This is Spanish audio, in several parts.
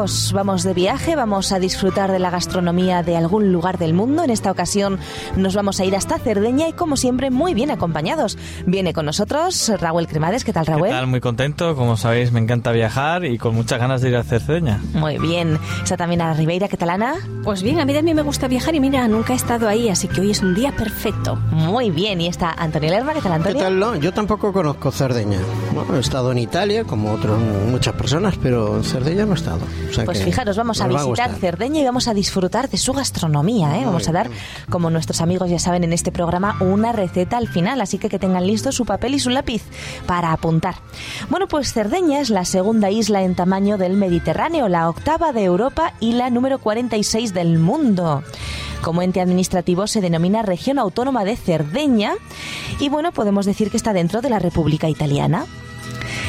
amigos, vamos de viaje, vamos a disfrutar de la gastronomía de algún lugar del mundo. En esta ocasión nos vamos a ir hasta Cerdeña y como siempre muy bien acompañados. Viene con nosotros Raúl Cremades. ¿Qué tal Raúl? ¿Qué tal? Muy contento, como sabéis me encanta viajar y con muchas ganas de ir a Cerdeña. Muy bien. Está también a Ribeira, ¿qué tal Ana? Pues bien, a mí también me gusta viajar y mira, nunca he estado ahí, así que hoy es un día perfecto. Muy bien, y está Antonio Lerma, ¿qué tal Antonio? ¿Qué tal? No, yo tampoco conozco Cerdeña. Bueno, he estado en Italia, como otros, muchas personas, pero en Cerdeña no he estado. O sea Pues fijaros, vamos a va visitar. Cerdeña y vamos a disfrutar de su gastronomía. ¿eh? Vamos a dar, como nuestros amigos ya saben en este programa, una receta al final. Así que que tengan listo su papel y su lápiz para apuntar. Bueno, pues Cerdeña es la segunda isla en tamaño del Mediterráneo, la octava de Europa y la número 46 del mundo. Como ente administrativo se denomina Región Autónoma de Cerdeña y bueno, podemos decir que está dentro de la República Italiana.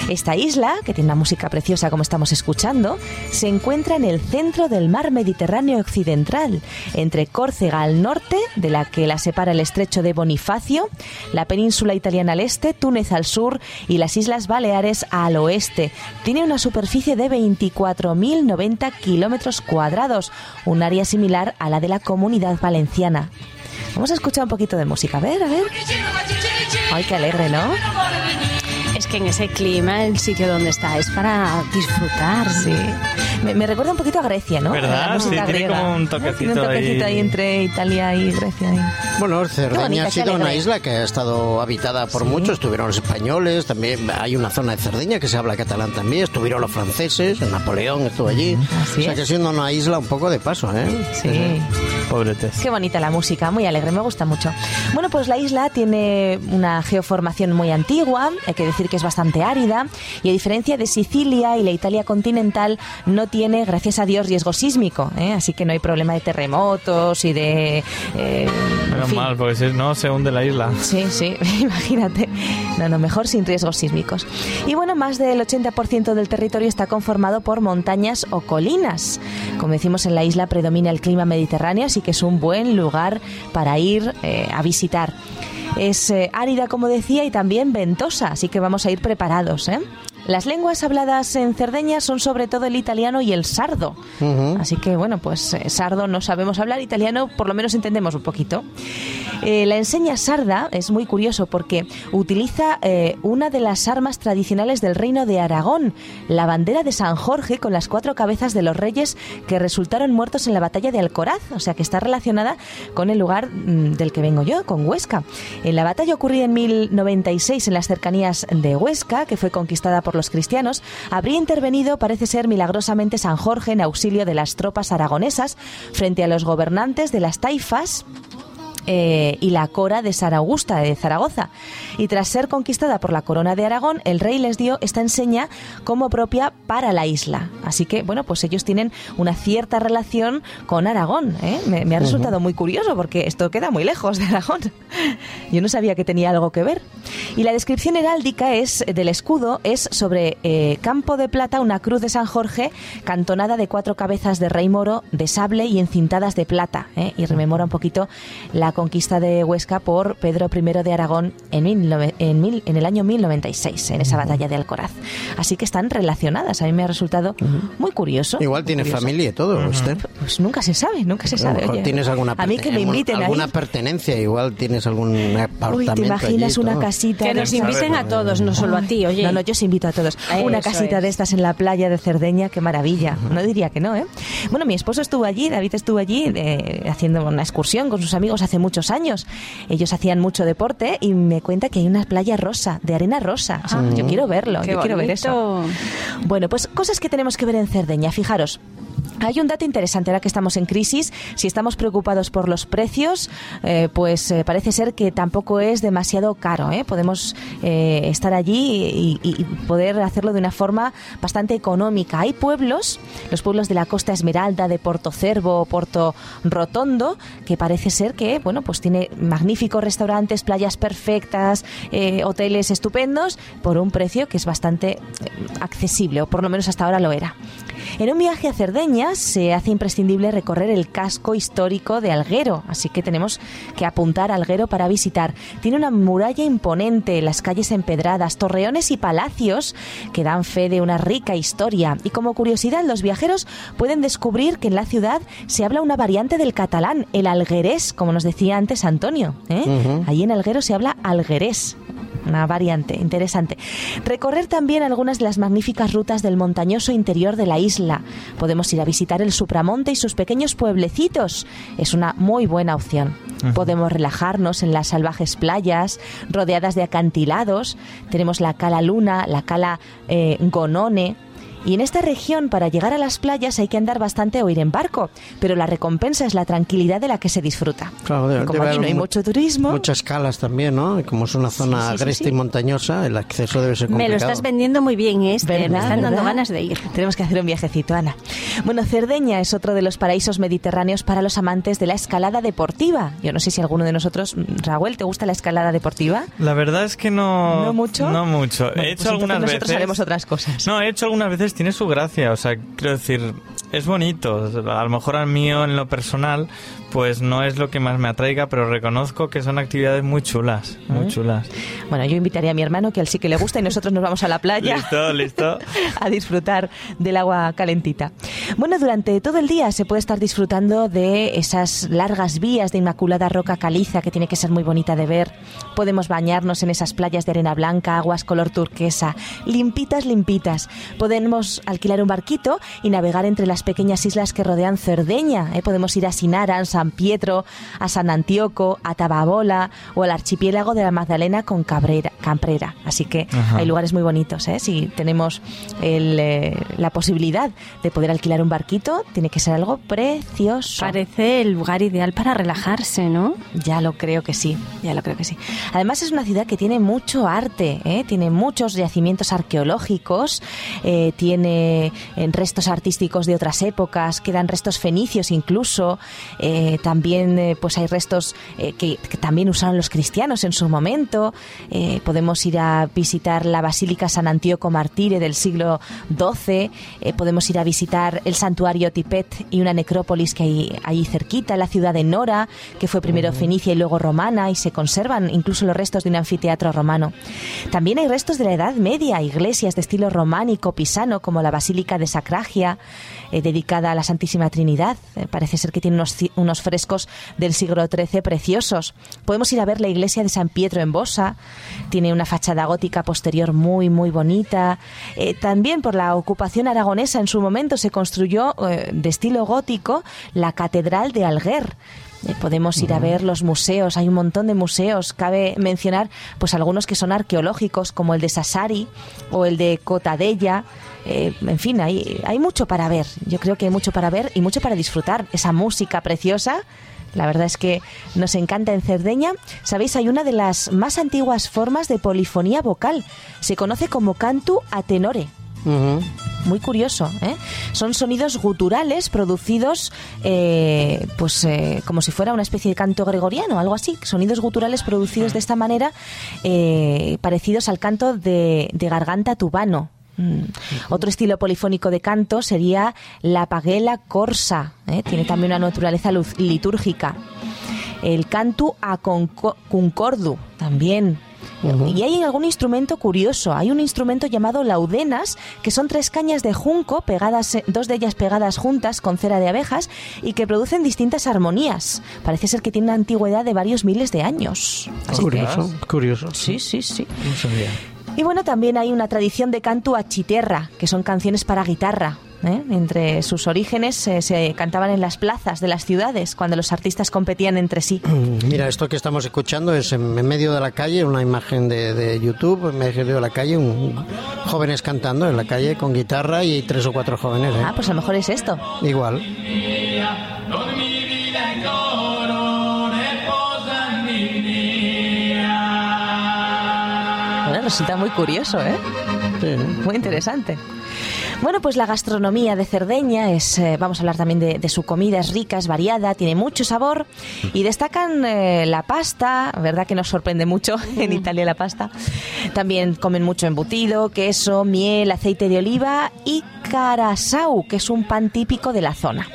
Esta isla, que tiene una música preciosa como estamos escuchando, se encuentra en el centro del mar Mediterráneo occidental, entre Córcega al norte, de la que la separa el estrecho de Bonifacio, la península italiana al este, Túnez al sur y las Islas Baleares al oeste. Tiene una superficie de 24.090 kilómetros cuadrados, un área similar a la de la comunidad valenciana. Vamos a escuchar un poquito de música. A ver, a ver. Ay, qué alegre, ¿no? Que en ese clima, el sitio donde está es para disfrutar. Sí. Me, me recuerda un poquito a Grecia, ¿no? ¿Verdad? La música Sí, tiene como un ¿No? Tiene un toquecito toquecito ahí. ahí. entre Italia y Grecia. ahí. Bueno, Cerdeña ha sido una alegre. isla que ha estado habitada por muchos. Estuvieron los españoles, también hay una zona de Cerdeña que se habla catalán también. Estuvieron los franceses, Napoleón estuvo allí. Así o sea es. que siendo una isla un poco de paso, ¿eh? Sí. Pobretes. Qué bonita la música, muy alegre, me gusta mucho. Bueno, pues la isla tiene una geoformación muy antigua, hay que decir que es bastante árida, y a diferencia de Sicilia y la Italia continental, no tiene, gracias a Dios, riesgo sísmico, ¿eh? así que no hay problema de terremotos y de... eh, en Menos fin. mal, porque si no se hunde la isla. Sí, sí, imagínate. No, no, mejor sin riesgos sísmicos. Y bueno, más del 80% del territorio está conformado por montañas o colinas. Como decimos, en la isla predomina el clima mediterráneo, así que es un buen lugar para ir eh, a visitar. Es eh, árida, como decía, y también ventosa, así que vamos a ir preparados. ¿eh? Las lenguas habladas en Cerdeña son sobre todo el italiano y el sardo. Así que, bueno, pues eh, sardo no sabemos hablar, italiano por lo menos entendemos un poquito. Eh, la enseña sarda es muy curioso porque utiliza eh, una de las armas tradicionales del reino de Aragón, la bandera de San Jorge con las cuatro cabezas de los reyes que resultaron muertos en la batalla de Alcoraz, o sea que está relacionada con el lugar mm, del que vengo yo, con Huesca. En la batalla ocurrida en 1096 en las cercanías de Huesca, que fue conquistada por los cristianos, habría intervenido, parece ser milagrosamente, San Jorge en auxilio de las tropas aragonesas frente a los gobernantes de las taifas eh, y la cora de Sara Augusta de Zaragoza. Y tras ser conquistada por la corona de Aragón, el rey les dio esta enseña como propia para la isla. Así que, bueno, pues ellos tienen una cierta relación con Aragón. ¿eh? Me, me ha resultado muy curioso porque esto queda muy lejos de Aragón. Yo no sabía que tenía algo que ver. Y la descripción heráldica es del escudo es sobre eh, campo de plata una cruz de San Jorge cantonada de cuatro cabezas de rey moro de sable y encintadas de plata. Y rememora un poquito la conquista de Huesca por Pedro I de Aragón en, mil en, mil- en el año 1096, en esa batalla de Alcoraz. Así que están relacionadas. A mí me ha resultado muy curioso. Igual muy tiene curioso. familia y todo, Esther. Pues nunca se sabe, nunca se sabe. oye. tienes alguna, a mí que me inviten alguna ahí. pertenencia, igual tienes algún apartamento Uy, ¿te imaginas allí una todo. casita? Que nos inviten a todos, no solo a ti, oye. No, no, yo os invito a todos. Una casita es. de estas en la playa de Cerdeña, qué maravilla. No diría que no, ¿eh? Bueno, mi esposo estuvo allí, David estuvo allí eh, haciendo una excursión con sus amigos hace muchos años. Ellos hacían mucho deporte y me cuenta que hay una playa rosa, de arena rosa. O sea, Yo quiero verlo, yo quiero ver eso. Bueno, pues cosas que tenemos que ver en Cerdeña. Fijaros, hay un dato interesante ahora que estamos en crisis. Si estamos preocupados por los precios, eh, pues eh, parece ser que tampoco es demasiado caro. ¿eh? Podemos eh, estar allí y, y- poder hacerlo de una forma bastante económica. Hay pueblos, los pueblos de la Costa Esmeralda, de Porto Cervo, Porto Rotondo, que parece ser que bueno, pues tiene magníficos restaurantes, playas perfectas, hoteles estupendos por un precio que es bastante accesible, o por lo menos hasta ahora lo era. En un viaje a Cerdeña se hace imprescindible recorrer el casco histórico de Alguero, así que tenemos que apuntar a Alguero para visitar. Tiene una muralla imponente, las calles empedradas, torreones y palacios que dan fe de una rica historia. Y como curiosidad, los viajeros pueden descubrir que en la ciudad se habla una variante del catalán, el alguerés, como nos decía antes Antonio. ¿eh? Allí en Alguero se habla alguerés una variante interesante. Recorrer también algunas de las magníficas rutas del montañoso interior de la isla. Podemos ir a visitar el Supramonte y sus pequeños pueblecitos. Es una muy buena opción. Podemos relajarnos en las salvajes playas, rodeadas de acantilados. Tenemos la Cala Luna, la Cala eh, Gonone y en esta región, para llegar a las playas, hay que andar bastante o ir en barco, pero la recompensa es la tranquilidad de la que se disfruta. Claro, como aquí no hay mucho turismo. Muchas calas también, ¿no? Y como es una zona agreste y montañosa, el acceso debe ser complicado. Me lo estás vendiendo muy bien, este. Me están dando ganas de ir. Tenemos que hacer un viajecito, Ana. Bueno, Cerdeña es otro de los paraísos mediterráneos para los amantes de la escalada deportiva. Yo no sé si alguno de nosotros, Raúl, ¿te gusta la escalada deportiva? La verdad es que no. ¿No mucho? No mucho. he pues hecho algunas nosotros veces. haremos otras cosas. No, he hecho algunas veces tiene su gracia, o sea, quiero decir, es bonito. A lo mejor al mío en lo personal, pues no es lo que más me atraiga, pero reconozco que son actividades muy chulas, muy chulas. Bueno, yo invitaría a mi hermano, que a él sí que le gusta, y nosotros nos vamos a la playa. Listo, listo. a disfrutar del agua calentita. Bueno, durante todo el día se puede estar disfrutando de esas largas vías de inmaculada roca caliza, que tiene que ser muy bonita de ver. Podemos bañarnos en esas playas de arena blanca, aguas color turquesa, limpitas, limpitas. Podemos alquilar un barquito y navegar entre las pequeñas islas que rodean Cerdeña. ¿eh? Podemos ir a Sinaran, San Pietro, a San Antioco, a Tababola o al archipiélago de la Magdalena con Cabrera, Camprera. Así que Ajá. hay lugares muy bonitos. ¿eh? Si tenemos el, eh, la posibilidad de poder alquilar un barquito, tiene que ser algo precioso. Parece el lugar ideal para relajarse, ¿no? Ya lo creo que sí, ya lo creo que sí. Además es una ciudad que tiene mucho arte, ¿eh? tiene muchos yacimientos arqueológicos, eh, tiene eh, restos artísticos de otras épocas, quedan restos fenicios incluso, eh, también eh, pues hay restos eh, que, que también usaron los cristianos en su momento. Podemos ir a visitar la Basílica San Antíoco Martire del siglo XII, podemos ir a visitar el santuario Tipet y una necrópolis que hay ahí cerquita, la ciudad de Nora, que fue primero fenicia y luego romana, y se conservan incluso los restos de un anfiteatro romano. También hay restos de la Edad Media, iglesias de estilo románico pisano, como la Basílica de Sacragia, eh, dedicada a la Santísima Trinidad. Eh, parece ser que tiene unos, unos frescos del siglo XIII preciosos. Podemos ir a ver la iglesia de San Pietro en Bosa, tiene una fachada gótica posterior muy, muy bonita. Eh, también por la ocupación aragonesa en su momento se construyó de estilo gótico la Catedral de Alguer. Eh, Podemos ir a ver los museos, hay un montón de museos. Cabe mencionar pues algunos que son arqueológicos, como el de Sassari o el de Cotadella. Eh, en fin, hay, hay mucho para ver. Yo creo que hay mucho para ver y mucho para disfrutar. Esa música preciosa. La verdad es que nos encanta en Cerdeña. Sabéis, hay una de las más antiguas formas de polifonía vocal. Se conoce como cantu a tenore. Muy curioso, ¿eh? Son sonidos guturales producidos, eh, pues eh, como si fuera una especie de canto gregoriano, algo así. Sonidos guturales producidos de esta manera, eh, parecidos al canto de, de garganta tubano. Mm. Otro estilo polifónico de canto sería la paguela corsa. Tiene también una naturaleza litúrgica. El cantu a conco- concordu también. Y hay algún instrumento curioso. Hay un instrumento llamado laudenas, que son tres cañas de junco, pegadas, eh, dos de ellas pegadas juntas con cera de abejas, y que producen distintas armonías. Parece ser que tiene una antigüedad de varios miles de años. Así que- Curioso, curioso. sí, sí, sí. No sabía. Y bueno, también hay una tradición de canto a chiterra, que son canciones para guitarra. ¿Eh? Entre sus orígenes eh, se cantaban en las plazas de las ciudades cuando los artistas competían entre sí. Mira, esto que estamos escuchando es en, medio de la calle, una imagen de, de YouTube, en medio de la calle, un, jóvenes cantando en la calle con guitarra y tres o cuatro jóvenes. ¿eh? Ah, pues a lo mejor es esto. Igual. Bueno, resulta muy curioso, ¿eh? Sí. Muy interesante. Bueno, pues la gastronomía de Cerdeña es, eh, vamos a hablar también de, su comida, es rica, es variada, tiene mucho sabor y destacan eh, la pasta, ¿verdad? Que nos sorprende mucho en Italia la pasta. También comen mucho embutido, queso, miel, aceite de oliva y carasau, que es un pan típico de la zona.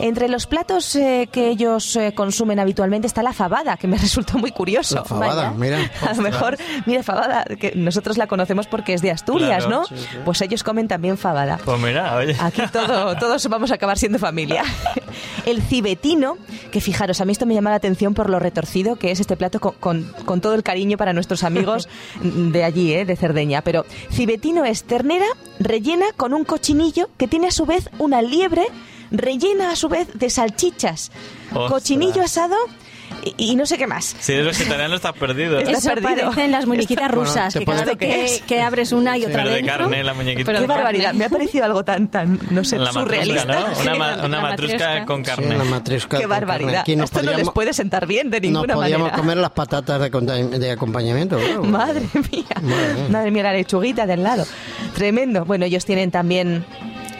Entre los platos eh, que ellos eh, consumen habitualmente está la fabada, que me resultó muy curioso. La fabada, Vaya. mira. A lo mejor, mira, fabada, que nosotros la conocemos porque es de Asturias, Claro. ¿no? Pues ellos comen también fabada. Pues mira, oye. Aquí todo, todos vamos a acabar siendo familia. El cibetino, que fijaros, a mí esto me llama la atención por lo retorcido que es este plato con, con- con todo el cariño para nuestros amigos de allí, ¿eh? de Cerdeña. Pero cibetino es ternera rellena con un cochinillo que tiene a su vez una liebre rellena a su vez de salchichas. Ostras. Cochinillo asado y, y no sé qué más. Si eres vegetariano estás perdido. Estás Eso perdido. parecen las muñequitas Bueno, rusas, te que cada vez que, que abres una y otra Pero de dentro. carne, la muñequita. Pero Qué de carne. barbaridad, me ha parecido algo tan, tan, no sé, La matrusca, surrealista. ¿no? Una, ma- una la matrusca con Sí, carne. la matrisca Qué con carne. barbaridad. No Esto no les podíamos- puede sentar bien de No ninguna podíamos manera. comer las patatas de, de acompañamiento. claro. Madre mía. Madre Madre mía. mía. la lechuguita del lado. Tremendo. Bueno, ellos tienen también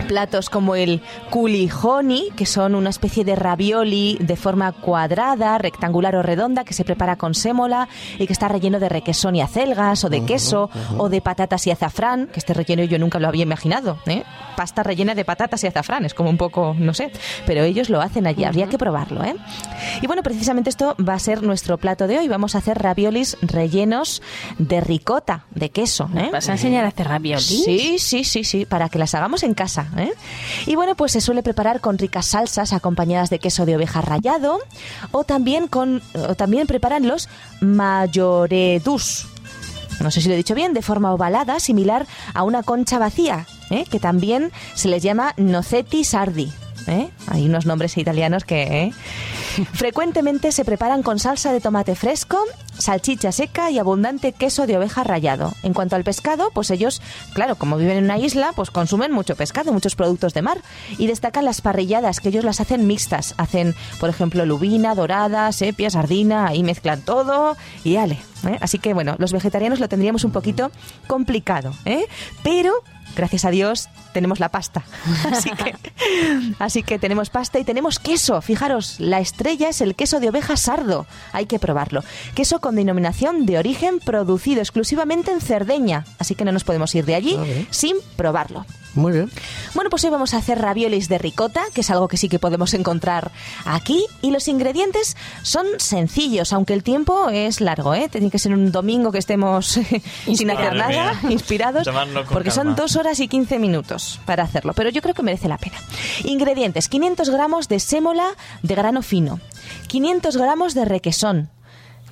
platos como el culijoni, que son una especie de ravioli de forma cuadrada, rectangular o redonda, que se prepara con sémola y que está relleno de requesón y acelgas, o de queso, o de patatas y azafrán, que este relleno yo nunca lo había imaginado. ¿eh? Pasta rellena de patatas y azafrán, es como un poco, no sé, pero ellos lo hacen allí, habría que probarlo. ¿eh? Y bueno, precisamente esto va a ser nuestro plato de hoy. Vamos a hacer raviolis rellenos de ricota, de queso. ¿eh? ¿Vas a enseñar a hacer raviolis? Sí, sí, sí, sí, para que las hagamos en casa. ¿Eh? Y bueno, pues se suele preparar con ricas salsas acompañadas de queso de oveja rallado o también con o también preparan los mayoredus. No sé si lo he dicho bien, de forma ovalada, similar a una concha vacía, ¿eh? que también se les llama nocetti sardi. ¿Eh? Hay unos nombres italianos que... ¿eh? Frecuentemente se preparan con salsa de tomate fresco, salchicha seca y abundante queso de oveja rallado. En cuanto al pescado, pues ellos, claro, como viven en una isla, pues consumen mucho pescado, muchos productos de mar. Y destacan las parrilladas, que ellos las hacen mixtas. Hacen, por ejemplo, lubina, dorada, sepia, sardina, ahí mezclan todo y ale. ¿eh? Así que bueno, los vegetarianos lo tendríamos un poquito complicado, ¿eh? Pero gracias a Dios tenemos la pasta. Así que, así que tenemos pasta y tenemos queso. Fijaros, la estrella es el queso de oveja sardo. Hay que probarlo. Queso con denominación de origen producido exclusivamente en Cerdeña. Así que no nos podemos ir de allí Vale. sin probarlo. Muy bien. Bueno, pues hoy vamos a hacer raviolis de ricota, que es algo que sí que podemos encontrar aquí. Y los ingredientes son sencillos, aunque el tiempo es largo, ¿eh? Tiene que ser un domingo que estemos sin hacer nada, mía. inspirados, porque son dos horas y 15 minutos para hacerlo. Pero yo creo que merece la pena. Ingredientes: 500 gramos de sémola de grano fino, 500 gramos de requesón,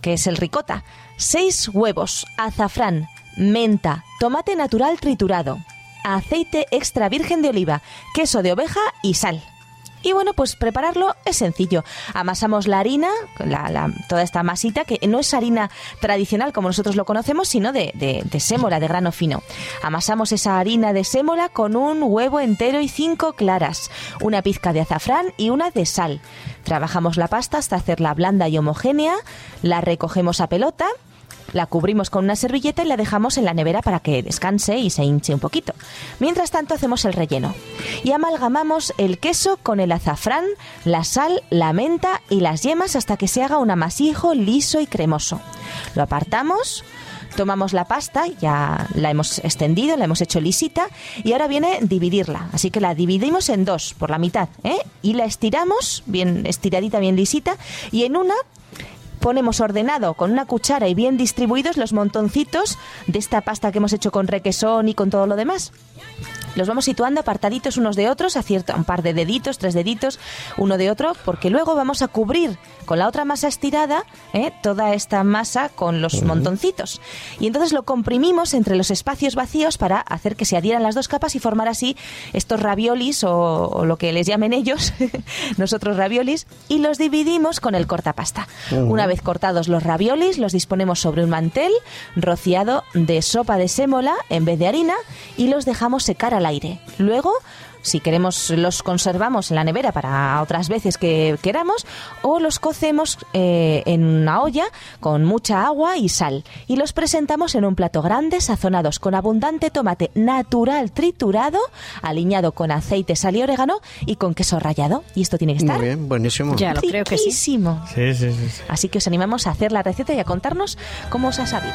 que es el ricota, 6 huevos, azafrán, menta, tomate natural triturado, aceite extra virgen de oliva, queso de oveja y sal. Y bueno, pues prepararlo es sencillo. Amasamos la harina, toda esta masita, que no es harina tradicional como nosotros lo conocemos, sino de, de, de sémola, de grano fino. Amasamos esa harina de sémola con un huevo entero y cinco claras, una pizca de azafrán y una de sal. Trabajamos la pasta hasta hacerla blanda y homogénea, la recogemos a pelota la cubrimos con una servilleta y la dejamos en la nevera para que descanse y se hinche un poquito. Mientras tanto hacemos el relleno. Y amalgamamos el queso con el azafrán, la sal, la menta y las yemas hasta que se haga un amasijo liso y cremoso. Lo apartamos. Tomamos la pasta, ya la hemos extendido, la hemos hecho lisita y ahora viene dividirla. Así que la dividimos en dos, por la mitad, ¿eh? y la estiramos, bien estiradita, bien lisita, y en una ponemos ordenado con una cuchara y bien distribuidos los montoncitos de esta pasta que hemos hecho con requesón y con todo lo demás. Los vamos situando apartaditos unos de otros, a cierto, un par de deditos, tres deditos, uno de otro, porque luego vamos a cubrir con la otra masa estirada ¿eh? toda esta masa con los montoncitos. Y entonces lo comprimimos entre los espacios vacíos para hacer que se adhieran las dos capas y formar así estos raviolis o, o lo que les llamen ellos, nosotros raviolis, y los dividimos con el cortapasta. Una vez cortados los raviolis, los disponemos sobre un mantel rociado de sopa de sémola en vez de harina y los dejamos secar al aire. Luego Si queremos, los conservamos en la nevera para otras veces que queramos o los cocemos eh, en una olla con mucha agua y sal y los presentamos en un plato grande sazonados con abundante tomate natural triturado, aliñado con aceite, sal y orégano y con queso rallado. Y esto tiene que estar Muy bien, buenísimo. Ya lo creo que sí. riquísimo. Sí, sí, sí. sí. Así que os animamos a hacer la receta y a contarnos cómo os ha sabido.